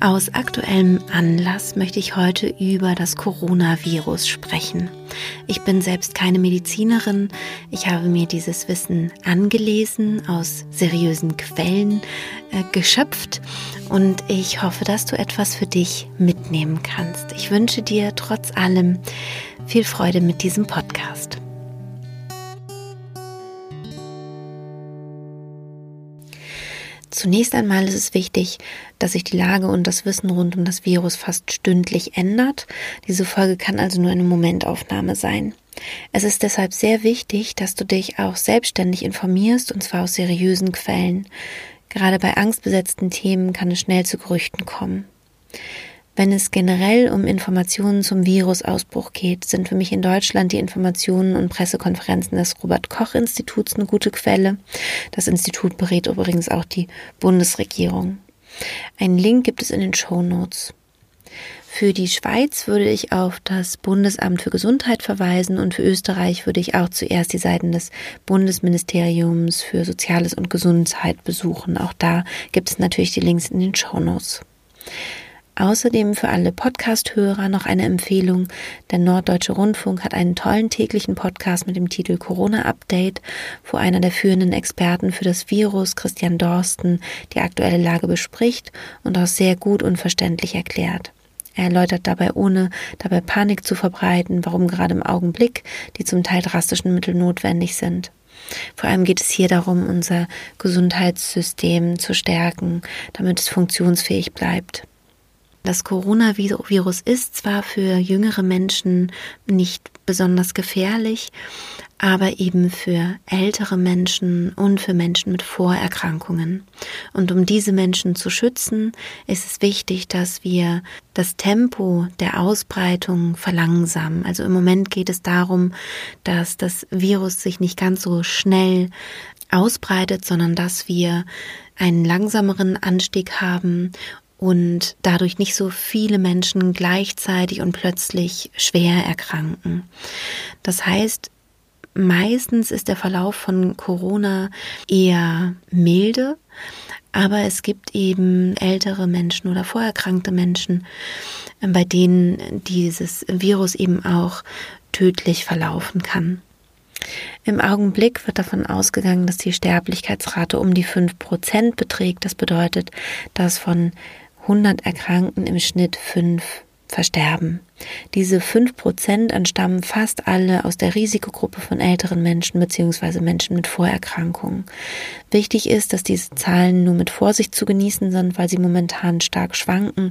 Aus aktuellem Anlass möchte ich heute über das Coronavirus sprechen. Ich bin selbst keine Medizinerin. Ich habe mir dieses Wissen angelesen, aus seriösen Quellen äh, geschöpft und ich hoffe, dass du etwas für dich mitnehmen kannst. Ich wünsche dir trotz allem viel Freude mit diesem Podcast. Zunächst einmal ist es wichtig, dass sich die Lage und das Wissen rund um das Virus fast stündlich ändert. Diese Folge kann also nur eine Momentaufnahme sein. Es ist deshalb sehr wichtig, dass du dich auch selbstständig informierst und zwar aus seriösen Quellen. Gerade bei angstbesetzten Themen kann es schnell zu Gerüchten kommen. Wenn es generell um Informationen zum Virusausbruch geht, sind für mich in Deutschland die Informationen und Pressekonferenzen des Robert Koch Instituts eine gute Quelle. Das Institut berät übrigens auch die Bundesregierung. Einen Link gibt es in den Show Notes. Für die Schweiz würde ich auf das Bundesamt für Gesundheit verweisen und für Österreich würde ich auch zuerst die Seiten des Bundesministeriums für Soziales und Gesundheit besuchen. Auch da gibt es natürlich die Links in den Show Notes. Außerdem für alle Podcast-Hörer noch eine Empfehlung. Der Norddeutsche Rundfunk hat einen tollen täglichen Podcast mit dem Titel Corona Update, wo einer der führenden Experten für das Virus, Christian Dorsten, die aktuelle Lage bespricht und auch sehr gut und verständlich erklärt. Er erläutert dabei, ohne dabei Panik zu verbreiten, warum gerade im Augenblick die zum Teil drastischen Mittel notwendig sind. Vor allem geht es hier darum, unser Gesundheitssystem zu stärken, damit es funktionsfähig bleibt. Das Coronavirus ist zwar für jüngere Menschen nicht besonders gefährlich, aber eben für ältere Menschen und für Menschen mit Vorerkrankungen. Und um diese Menschen zu schützen, ist es wichtig, dass wir das Tempo der Ausbreitung verlangsamen. Also im Moment geht es darum, dass das Virus sich nicht ganz so schnell ausbreitet, sondern dass wir einen langsameren Anstieg haben und dadurch nicht so viele Menschen gleichzeitig und plötzlich schwer erkranken. Das heißt, meistens ist der Verlauf von Corona eher milde, aber es gibt eben ältere Menschen oder vorerkrankte Menschen, bei denen dieses Virus eben auch tödlich verlaufen kann. Im Augenblick wird davon ausgegangen, dass die Sterblichkeitsrate um die 5% beträgt. Das bedeutet, dass von 100 Erkrankten im Schnitt fünf versterben. Diese fünf Prozent entstammen fast alle aus der Risikogruppe von älteren Menschen bzw. Menschen mit Vorerkrankungen. Wichtig ist, dass diese Zahlen nur mit Vorsicht zu genießen sind, weil sie momentan stark schwanken.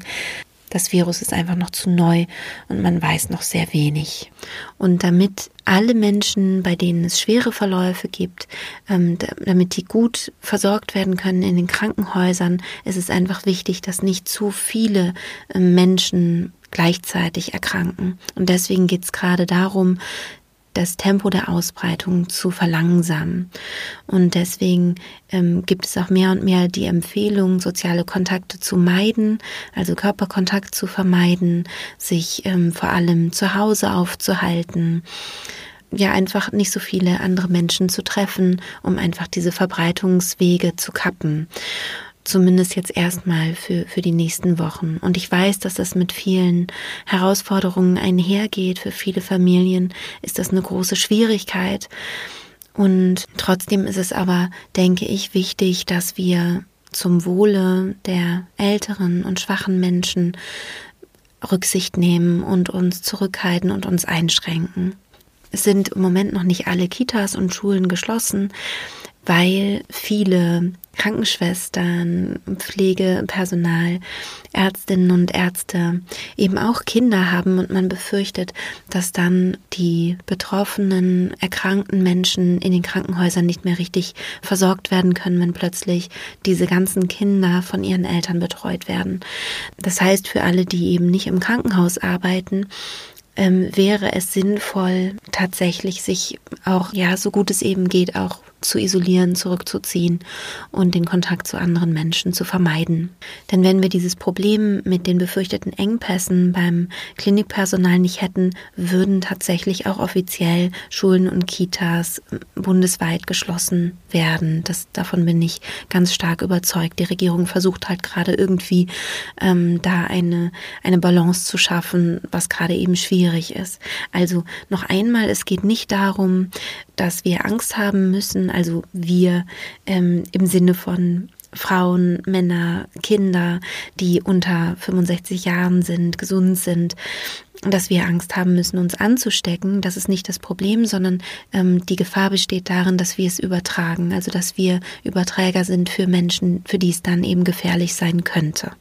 Das Virus ist einfach noch zu neu und man weiß noch sehr wenig. Und damit alle Menschen, bei denen es schwere Verläufe gibt, ähm, damit die gut versorgt werden können in den Krankenhäusern, ist es einfach wichtig, dass nicht zu viele ähm, Menschen gleichzeitig erkranken. Und deswegen geht es gerade darum, das Tempo der Ausbreitung zu verlangsamen. Und deswegen ähm, gibt es auch mehr und mehr die Empfehlung, soziale Kontakte zu meiden, also Körperkontakt zu vermeiden, sich ähm, vor allem zu Hause aufzuhalten ja einfach nicht so viele andere Menschen zu treffen, um einfach diese Verbreitungswege zu kappen zumindest jetzt erstmal für, für die nächsten Wochen. Und ich weiß, dass das mit vielen Herausforderungen einhergeht. Für viele Familien ist das eine große Schwierigkeit. Und trotzdem ist es aber, denke ich, wichtig, dass wir zum Wohle der älteren und schwachen Menschen Rücksicht nehmen und uns zurückhalten und uns einschränken. Es sind im Moment noch nicht alle Kitas und Schulen geschlossen, weil viele Krankenschwestern, Pflegepersonal, Ärztinnen und Ärzte eben auch Kinder haben und man befürchtet, dass dann die betroffenen, erkrankten Menschen in den Krankenhäusern nicht mehr richtig versorgt werden können, wenn plötzlich diese ganzen Kinder von ihren Eltern betreut werden. Das heißt, für alle, die eben nicht im Krankenhaus arbeiten, ähm, wäre es sinnvoll, tatsächlich sich auch, ja, so gut es eben geht, auch zu isolieren, zurückzuziehen und den Kontakt zu anderen Menschen zu vermeiden. Denn wenn wir dieses Problem mit den befürchteten Engpässen beim Klinikpersonal nicht hätten, würden tatsächlich auch offiziell Schulen und Kitas bundesweit geschlossen werden. Das, davon bin ich ganz stark überzeugt. Die Regierung versucht halt gerade irgendwie ähm, da eine, eine Balance zu schaffen, was gerade eben schwierig ist. Also noch einmal, es geht nicht darum, dass wir Angst haben müssen, also wir ähm, im Sinne von Frauen, Männer, Kinder, die unter 65 Jahren sind, gesund sind, dass wir Angst haben müssen, uns anzustecken. Das ist nicht das Problem, sondern ähm, die Gefahr besteht darin, dass wir es übertragen, also dass wir Überträger sind für Menschen, für die es dann eben gefährlich sein könnte.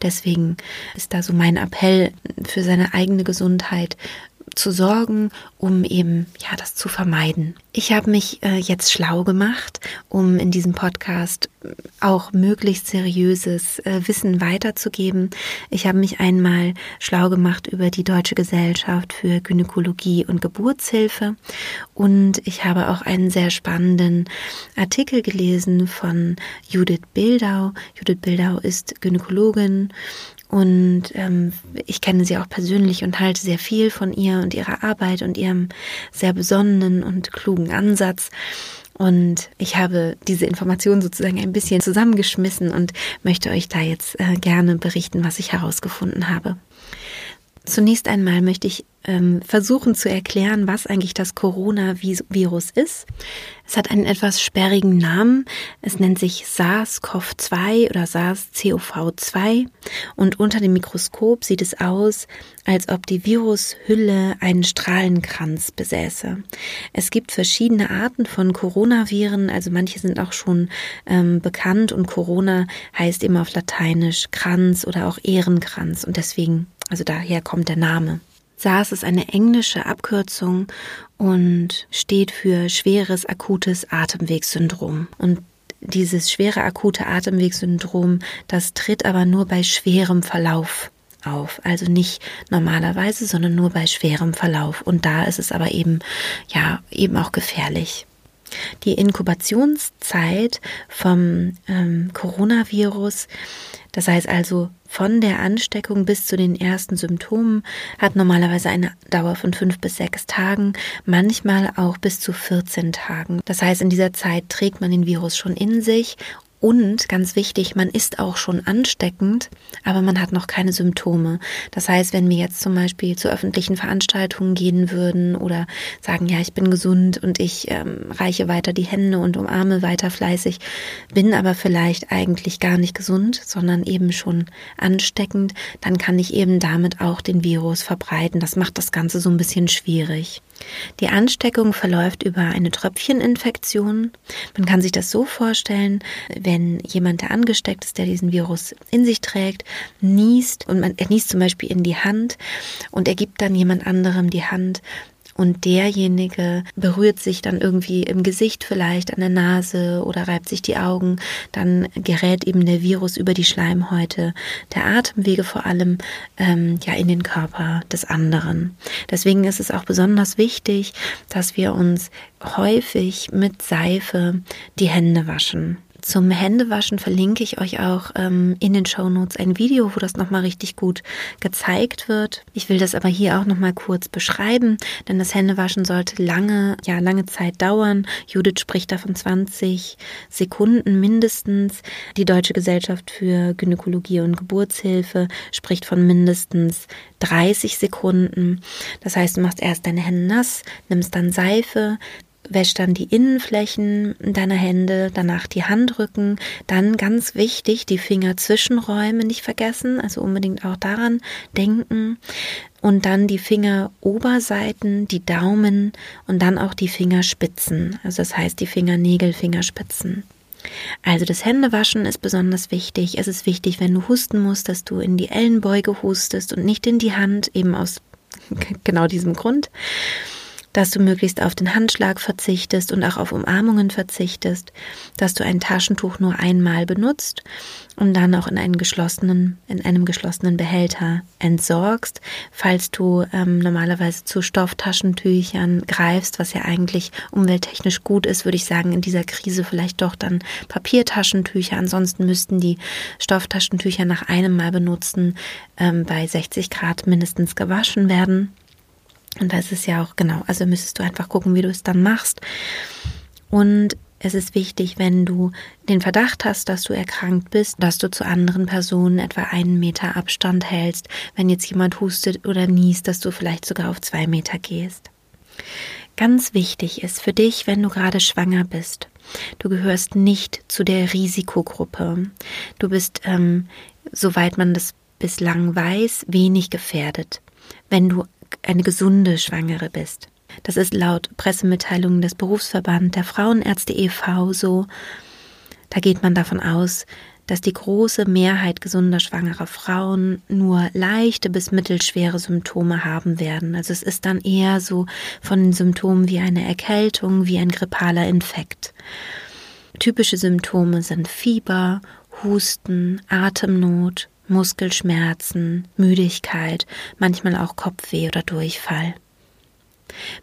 Deswegen ist da so mein Appell für seine eigene Gesundheit zu sorgen, um eben ja das zu vermeiden. Ich habe mich äh, jetzt schlau gemacht, um in diesem Podcast auch möglichst seriöses äh, Wissen weiterzugeben. Ich habe mich einmal schlau gemacht über die Deutsche Gesellschaft für Gynäkologie und Geburtshilfe und ich habe auch einen sehr spannenden Artikel gelesen von Judith Bildau. Judith Bildau ist Gynäkologin und ähm, ich kenne sie auch persönlich und halte sehr viel von ihr und ihrer Arbeit und ihrem sehr besonnenen und klugen Ansatz. Und ich habe diese Informationen sozusagen ein bisschen zusammengeschmissen und möchte euch da jetzt äh, gerne berichten, was ich herausgefunden habe. Zunächst einmal möchte ich ähm, versuchen zu erklären, was eigentlich das Coronavirus ist. Es hat einen etwas sperrigen Namen. Es nennt sich SARS-CoV-2 oder SARS-CoV-2 und unter dem Mikroskop sieht es aus, als ob die Virushülle einen Strahlenkranz besäße. Es gibt verschiedene Arten von Coronaviren, also manche sind auch schon ähm, bekannt und Corona heißt immer auf Lateinisch Kranz oder auch Ehrenkranz und deswegen also daher kommt der Name. SARS ist eine englische Abkürzung und steht für schweres akutes Atemwegssyndrom. Und dieses schwere akute Atemwegssyndrom, das tritt aber nur bei schwerem Verlauf auf. Also nicht normalerweise, sondern nur bei schwerem Verlauf. Und da ist es aber eben, ja, eben auch gefährlich. Die Inkubationszeit vom ähm, Coronavirus, das heißt also von der Ansteckung bis zu den ersten Symptomen hat normalerweise eine Dauer von fünf bis sechs Tagen, manchmal auch bis zu 14 Tagen. Das heißt, in dieser Zeit trägt man den Virus schon in sich und ganz wichtig, man ist auch schon ansteckend, aber man hat noch keine Symptome. Das heißt, wenn wir jetzt zum Beispiel zu öffentlichen Veranstaltungen gehen würden oder sagen, ja, ich bin gesund und ich ähm, reiche weiter die Hände und umarme weiter fleißig, bin aber vielleicht eigentlich gar nicht gesund, sondern eben schon ansteckend, dann kann ich eben damit auch den Virus verbreiten. Das macht das Ganze so ein bisschen schwierig. Die Ansteckung verläuft über eine Tröpfcheninfektion. Man kann sich das so vorstellen, wenn jemand, der angesteckt ist, der diesen Virus in sich trägt, niest und man, er niest zum Beispiel in die Hand und er gibt dann jemand anderem die Hand und derjenige berührt sich dann irgendwie im Gesicht vielleicht an der Nase oder reibt sich die Augen, dann gerät eben der Virus über die Schleimhäute der Atemwege vor allem ähm, ja in den Körper des anderen. Deswegen ist es auch besonders wichtig, dass wir uns häufig mit Seife die Hände waschen. Zum Händewaschen verlinke ich euch auch ähm, in den Show Notes ein Video, wo das nochmal richtig gut gezeigt wird. Ich will das aber hier auch nochmal kurz beschreiben, denn das Händewaschen sollte lange, ja, lange Zeit dauern. Judith spricht da von 20 Sekunden mindestens. Die Deutsche Gesellschaft für Gynäkologie und Geburtshilfe spricht von mindestens 30 Sekunden. Das heißt, du machst erst deine Hände nass, nimmst dann Seife, wäsch dann die Innenflächen deiner Hände, danach die Handrücken, dann ganz wichtig, die Fingerzwischenräume nicht vergessen, also unbedingt auch daran denken und dann die Fingeroberseiten, die Daumen und dann auch die Fingerspitzen, also das heißt die Fingernägel, Fingerspitzen. Also das Händewaschen ist besonders wichtig. Es ist wichtig, wenn du husten musst, dass du in die Ellenbeuge hustest und nicht in die Hand, eben aus genau diesem Grund. Dass du möglichst auf den Handschlag verzichtest und auch auf Umarmungen verzichtest, dass du ein Taschentuch nur einmal benutzt und dann auch in einen geschlossenen, in einem geschlossenen Behälter entsorgst. Falls du ähm, normalerweise zu Stofftaschentüchern greifst, was ja eigentlich umwelttechnisch gut ist, würde ich sagen, in dieser Krise vielleicht doch dann Papiertaschentücher. Ansonsten müssten die Stofftaschentücher nach einem Mal benutzen ähm, bei 60 Grad mindestens gewaschen werden. Und da ist ja auch genau, also müsstest du einfach gucken, wie du es dann machst. Und es ist wichtig, wenn du den Verdacht hast, dass du erkrankt bist, dass du zu anderen Personen etwa einen Meter Abstand hältst. Wenn jetzt jemand hustet oder niest, dass du vielleicht sogar auf zwei Meter gehst. Ganz wichtig ist für dich, wenn du gerade schwanger bist, du gehörst nicht zu der Risikogruppe. Du bist, ähm, soweit man das bislang weiß, wenig gefährdet. Wenn du eine gesunde Schwangere bist. Das ist laut Pressemitteilungen des Berufsverband der Frauenärzte e.V. so. Da geht man davon aus, dass die große Mehrheit gesunder schwangerer Frauen nur leichte bis mittelschwere Symptome haben werden. Also es ist dann eher so von Symptomen wie eine Erkältung, wie ein grippaler Infekt. Typische Symptome sind Fieber, Husten, Atemnot, Muskelschmerzen, Müdigkeit, manchmal auch Kopfweh oder Durchfall.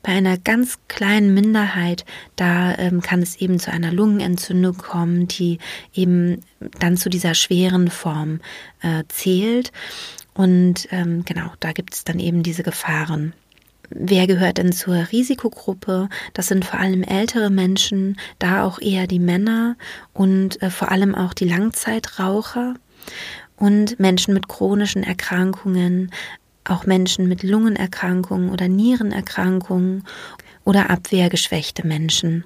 Bei einer ganz kleinen Minderheit, da ähm, kann es eben zu einer Lungenentzündung kommen, die eben dann zu dieser schweren Form äh, zählt. Und ähm, genau, da gibt es dann eben diese Gefahren. Wer gehört denn zur Risikogruppe? Das sind vor allem ältere Menschen, da auch eher die Männer und äh, vor allem auch die Langzeitraucher und Menschen mit chronischen Erkrankungen, auch Menschen mit Lungenerkrankungen oder Nierenerkrankungen oder abwehrgeschwächte Menschen.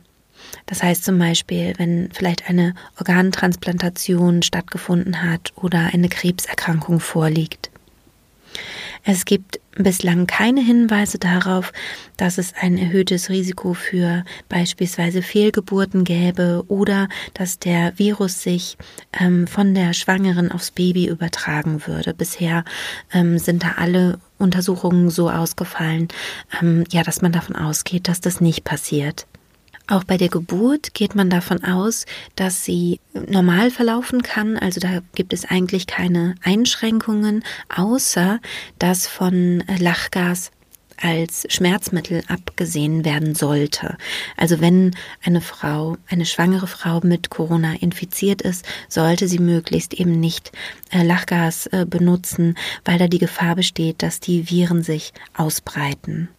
Das heißt zum Beispiel, wenn vielleicht eine Organtransplantation stattgefunden hat oder eine Krebserkrankung vorliegt. Es gibt bislang keine Hinweise darauf, dass es ein erhöhtes Risiko für beispielsweise Fehlgeburten gäbe oder dass der Virus sich ähm, von der Schwangeren aufs Baby übertragen würde. Bisher ähm, sind da alle Untersuchungen so ausgefallen, ähm, ja, dass man davon ausgeht, dass das nicht passiert. Auch bei der Geburt geht man davon aus, dass sie normal verlaufen kann. Also da gibt es eigentlich keine Einschränkungen, außer dass von Lachgas als Schmerzmittel abgesehen werden sollte. Also wenn eine Frau, eine schwangere Frau mit Corona infiziert ist, sollte sie möglichst eben nicht äh, Lachgas äh, benutzen, weil da die Gefahr besteht, dass die Viren sich ausbreiten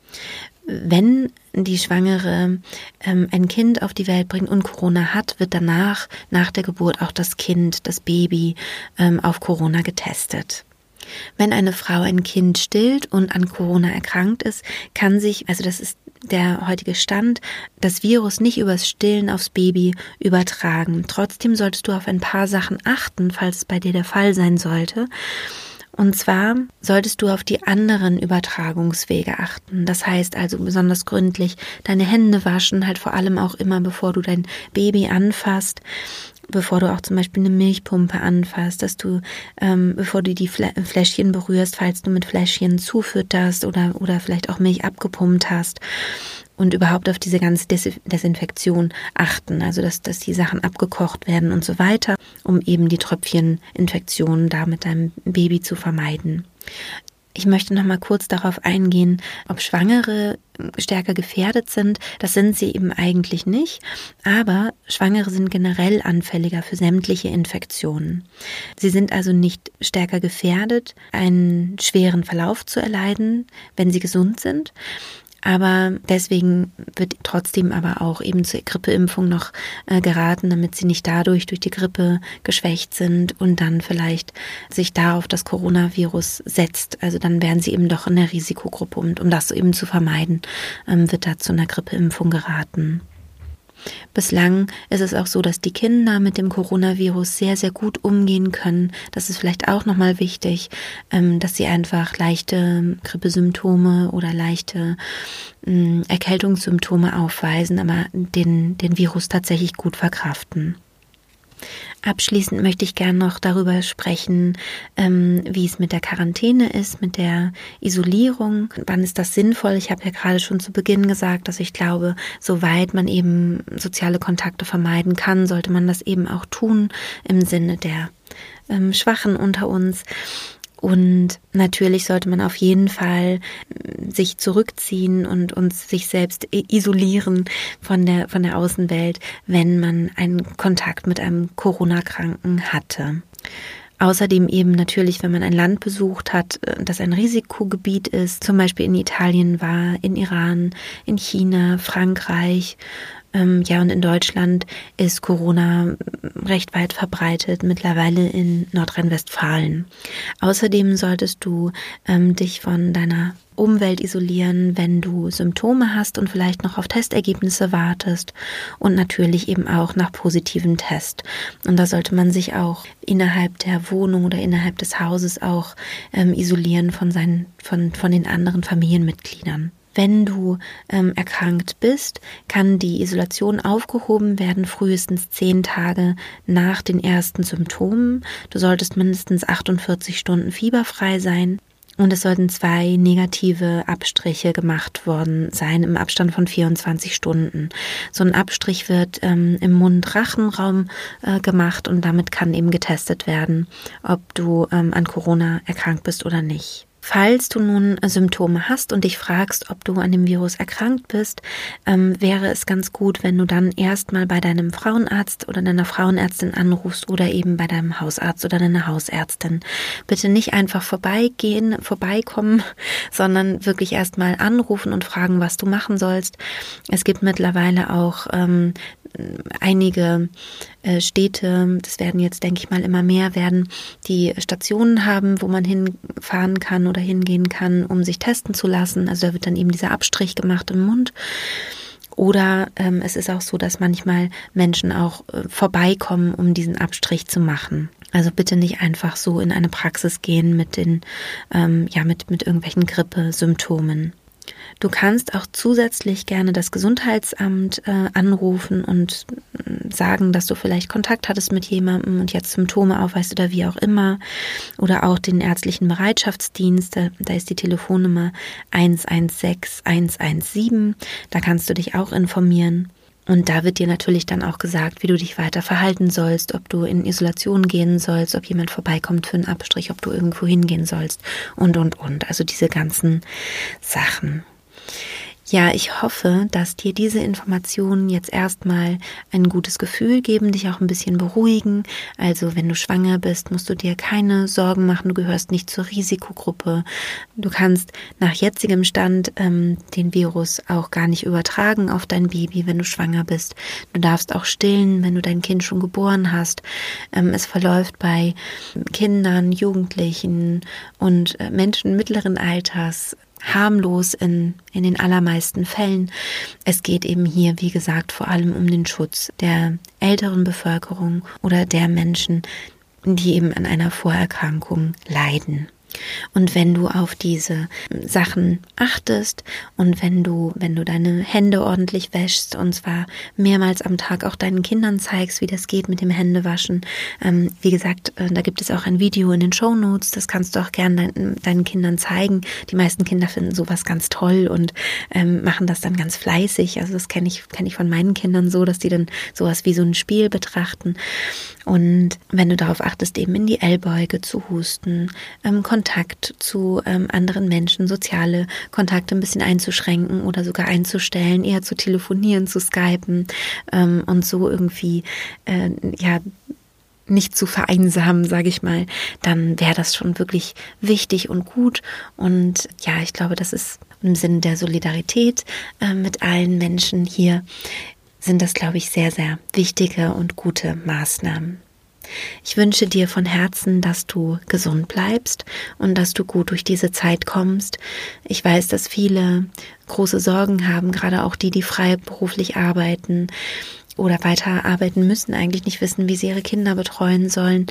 wenn die Schwangere ähm, ein Kind auf die Welt bringt und Corona hat, wird danach, nach der Geburt, auch das Kind, das Baby ähm, auf Corona getestet. Wenn eine Frau ein Kind stillt und an Corona erkrankt ist, kann sich, also das ist der heutige Stand, das Virus nicht übers Stillen aufs Baby übertragen. Trotzdem solltest du auf ein paar Sachen achten, falls es bei dir der Fall sein sollte. Und zwar solltest du auf die anderen Übertragungswege achten. Das heißt also besonders gründlich deine Hände waschen, halt vor allem auch immer, bevor du dein Baby anfasst bevor du auch zum Beispiel eine Milchpumpe anfasst, dass du, ähm, bevor du die Fläschchen berührst, falls du mit Fläschchen zufütterst oder, oder vielleicht auch Milch abgepumpt hast, und überhaupt auf diese ganze Des Desinfektion achten, also dass, dass die Sachen abgekocht werden und so weiter, um eben die Tröpfcheninfektionen da mit deinem Baby zu vermeiden. Ich möchte noch mal kurz darauf eingehen, ob Schwangere stärker gefährdet sind. Das sind sie eben eigentlich nicht, aber Schwangere sind generell anfälliger für sämtliche Infektionen. Sie sind also nicht stärker gefährdet, einen schweren Verlauf zu erleiden, wenn sie gesund sind. Aber deswegen wird trotzdem aber auch eben zur Grippeimpfung noch äh, geraten, damit sie nicht dadurch durch die Grippe geschwächt sind und dann vielleicht sich darauf das Coronavirus setzt. Also dann wären sie eben doch in der Risikogruppe und um das eben zu vermeiden, ähm, wird da zu einer Grippeimpfung geraten. Bislang ist es auch so, dass die Kinder mit dem Coronavirus sehr, sehr gut umgehen können. Das ist vielleicht auch nochmal wichtig, ähm, dass sie einfach leichte Grippesymptome oder leichte mm, Erkältungssymptome aufweisen, aber den, den Virus tatsächlich gut verkraften. Abschließend möchte ich gerne noch darüber sprechen, ähm, wie es mit der Quarantäne ist, mit der Isolierung. Wann ist das sinnvoll? Ich habe ja gerade schon zu Beginn gesagt, dass ich glaube, soweit man eben soziale Kontakte vermeiden kann, sollte man das eben auch tun im Sinne der ähm, Schwachen unter uns. Und natürlich sollte man auf jeden Fall äh, sich zurückziehen und uns sich selbst isolieren von der, von der Außenwelt, wenn man einen Kontakt mit einem Corona-Kranken hatte. Außerdem eben natürlich, wenn man ein Land besucht hat, äh, das ein Risikogebiet ist, zum Beispiel in Italien war, in Iran, in China, Frankreich ähm, ja, und in Deutschland ist Corona recht weit verbreitet, mittlerweile in Nordrhein-Westfalen. Außerdem solltest du ähm, dich von deiner Umwelt isolieren, wenn du Symptome hast und vielleicht noch auf Testergebnisse wartest und natürlich eben auch nach positiven Test. Und da sollte man sich auch innerhalb der Wohnung oder innerhalb des Hauses auch ähm, isolieren von seinen, von, von den anderen Familienmitgliedern. Wenn du ähm, erkrankt bist, kann die Isolation aufgehoben werden, frühestens zehn Tage nach den ersten Symptomen. Du solltest mindestens 48 Stunden fieberfrei sein. Und es sollten zwei negative Abstriche gemacht worden sein im Abstand von 24 Stunden. So ein Abstrich wird ähm, im Mund-Rachenraum äh, gemacht und damit kann eben getestet werden, ob du ähm, an Corona erkrankt bist oder nicht. Falls du nun Symptome hast und dich fragst, ob du an dem Virus erkrankt bist, ähm, wäre es ganz gut, wenn du dann erstmal bei deinem Frauenarzt oder deiner Frauenärztin anrufst oder eben bei deinem Hausarzt oder deiner Hausärztin. Bitte nicht einfach vorbeigehen, vorbeikommen, sondern wirklich erstmal anrufen und fragen, was du machen sollst. Es gibt mittlerweile auch ähm, einige äh, Städte, das werden jetzt, denke ich mal, immer mehr werden, die Stationen haben, wo man hinfahren kann oder hingehen kann, um sich testen zu lassen. Also da wird dann eben dieser Abstrich gemacht im Mund. Oder ähm, es ist auch so, dass manchmal Menschen auch äh, vorbeikommen, um diesen Abstrich zu machen. Also bitte nicht einfach so in eine Praxis gehen mit den, ähm, ja, mit, mit irgendwelchen Grippesymptomen. Du kannst auch zusätzlich gerne das Gesundheitsamt äh, anrufen und äh, sagen, dass du vielleicht Kontakt hattest mit jemandem und jetzt Symptome aufweist oder wie auch immer. Oder auch den ärztlichen Bereitschaftsdienst, da, da ist die Telefonnummer 116 117. Da kannst du dich auch informieren. Und da wird dir natürlich dann auch gesagt, wie du dich weiter verhalten sollst, ob du in Isolation gehen sollst, ob jemand vorbeikommt für einen Abstrich, ob du irgendwo hingehen sollst und, und, und. Also diese ganzen Sachen. Ja, ich hoffe, dass dir diese Informationen jetzt erstmal ein gutes Gefühl geben, dich auch ein bisschen beruhigen. Also wenn du schwanger bist, musst du dir keine Sorgen machen, du gehörst nicht zur Risikogruppe. Du kannst nach jetzigem Stand ähm, den Virus auch gar nicht übertragen auf dein Baby, wenn du schwanger bist. Du darfst auch stillen, wenn du dein Kind schon geboren hast. Ähm, es verläuft bei Kindern, Jugendlichen und äh, Menschen mittleren Alters harmlos in, in den allermeisten Fällen. Es geht eben hier, wie gesagt, vor allem um den Schutz der älteren Bevölkerung oder der Menschen, die eben an einer Vorerkrankung leiden. Und wenn du auf diese Sachen achtest und wenn du, wenn du deine Hände ordentlich wäschst und zwar mehrmals am Tag auch deinen Kindern zeigst, wie das geht mit dem Händewaschen. Ähm, wie gesagt, äh, da gibt es auch ein Video in den Show Notes, das kannst du auch gern dein, deinen Kindern zeigen. Die meisten Kinder finden sowas ganz toll und ähm, machen das dann ganz fleißig. Also das kenne ich, kenne ich von meinen Kindern so, dass die dann sowas wie so ein Spiel betrachten. Und wenn du darauf achtest, eben in die Ellbeuge zu husten, ähm, zu ähm, anderen Menschen, soziale Kontakte ein bisschen einzuschränken oder sogar einzustellen, eher zu telefonieren, zu skypen ähm, und so irgendwie, äh, ja, nicht zu vereinsamen, sage ich mal, dann wäre das schon wirklich wichtig und gut. Und ja, ich glaube, das ist im Sinne der Solidarität äh, mit allen Menschen hier sind das, glaube ich, sehr, sehr wichtige und gute Maßnahmen. Ich wünsche dir von Herzen, dass du gesund bleibst und dass du gut durch diese Zeit kommst. Ich weiß, dass viele große Sorgen haben, gerade auch die, die freiberuflich arbeiten oder weiter arbeiten müssen, eigentlich nicht wissen, wie sie ihre Kinder betreuen sollen.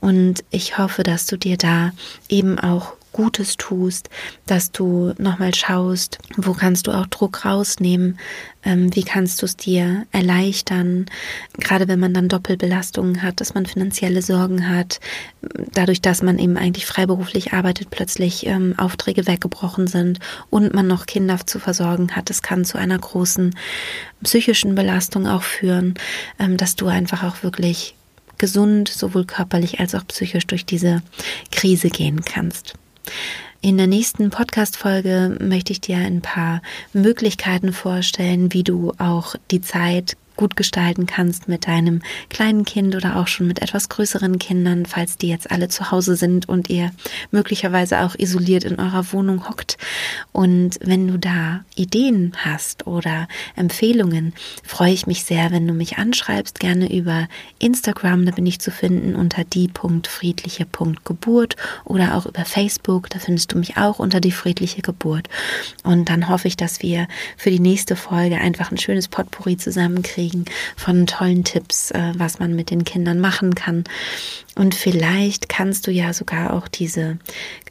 Und ich hoffe, dass du dir da eben auch Gutes tust, dass du nochmal schaust, wo kannst du auch Druck rausnehmen, ähm, wie kannst du es dir erleichtern, gerade wenn man dann Doppelbelastungen hat, dass man finanzielle Sorgen hat, dadurch, dass man eben eigentlich freiberuflich arbeitet, plötzlich ähm, Aufträge weggebrochen sind und man noch Kinder zu versorgen hat. Das kann zu einer großen psychischen Belastung auch führen, ähm, dass du einfach auch wirklich gesund, sowohl körperlich als auch psychisch durch diese Krise gehen kannst. In der nächsten Podcast-Folge möchte ich dir ein paar Möglichkeiten vorstellen, wie du auch die Zeit gut gestalten kannst mit deinem kleinen Kind oder auch schon mit etwas größeren Kindern, falls die jetzt alle zu Hause sind und ihr möglicherweise auch isoliert in eurer Wohnung hockt. Und wenn du da Ideen hast oder Empfehlungen, freue ich mich sehr, wenn du mich anschreibst, gerne über Instagram, da bin ich zu finden unter die.friedliche.geburt oder auch über Facebook, da findest du mich auch unter die friedliche Geburt. Und dann hoffe ich, dass wir für die nächste Folge einfach ein schönes Potpourri zusammenkriegen kriegen von tollen Tipps, äh, was man mit den Kindern machen kann. Und vielleicht kannst du ja sogar auch diese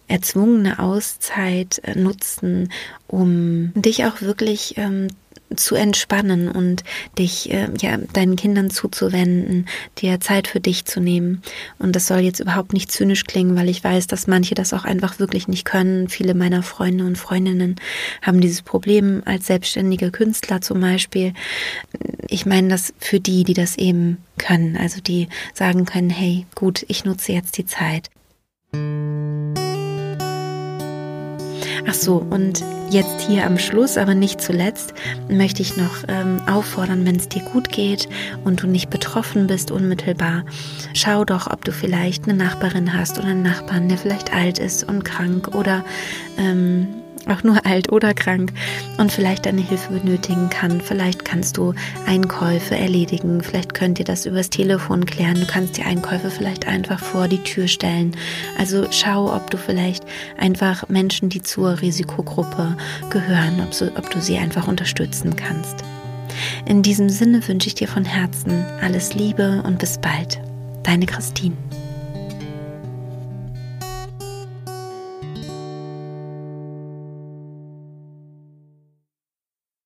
erzwungene Auszeit äh, nutzen, um dich auch wirklich ähm, zu entspannen und dich äh, ja deinen Kindern zuzuwenden, dir Zeit für dich zu nehmen. Und das soll jetzt überhaupt nicht zynisch klingen, weil ich weiß, dass manche das auch einfach wirklich nicht können. Viele meiner Freunde und Freundinnen haben dieses Problem als selbstständige Künstler zum Beispiel. Ich meine das für die, die das eben können, also die sagen können, hey, gut, ich nutze jetzt die Zeit. Ach so, und jetzt hier am Schluss, aber nicht zuletzt, möchte ich noch ähm, auffordern, wenn es dir gut geht und du nicht betroffen bist unmittelbar, schau doch, ob du vielleicht eine Nachbarin hast oder einen Nachbarn, der vielleicht alt ist und krank oder ähm, auch nur alt oder krank und vielleicht deine Hilfe benötigen kann. Vielleicht kannst du Einkäufe erledigen. Vielleicht könnt ihr das übers Telefon klären. Du kannst die Einkäufe vielleicht einfach vor die Tür stellen. Also schau, ob du vielleicht einfach Menschen, die zur Risikogruppe gehören, ob, so, ob du sie einfach unterstützen kannst. In diesem Sinne wünsche ich dir von Herzen alles Liebe und bis bald. Deine Christine.